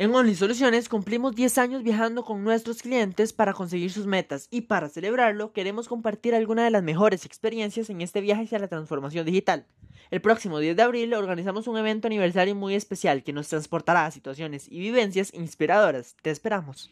En Only Soluciones cumplimos 10 años viajando con nuestros clientes para conseguir sus metas y para celebrarlo queremos compartir algunas de las mejores experiencias en este viaje hacia la transformación digital. El próximo 10 de abril organizamos un evento aniversario muy especial que nos transportará a situaciones y vivencias inspiradoras. Te esperamos.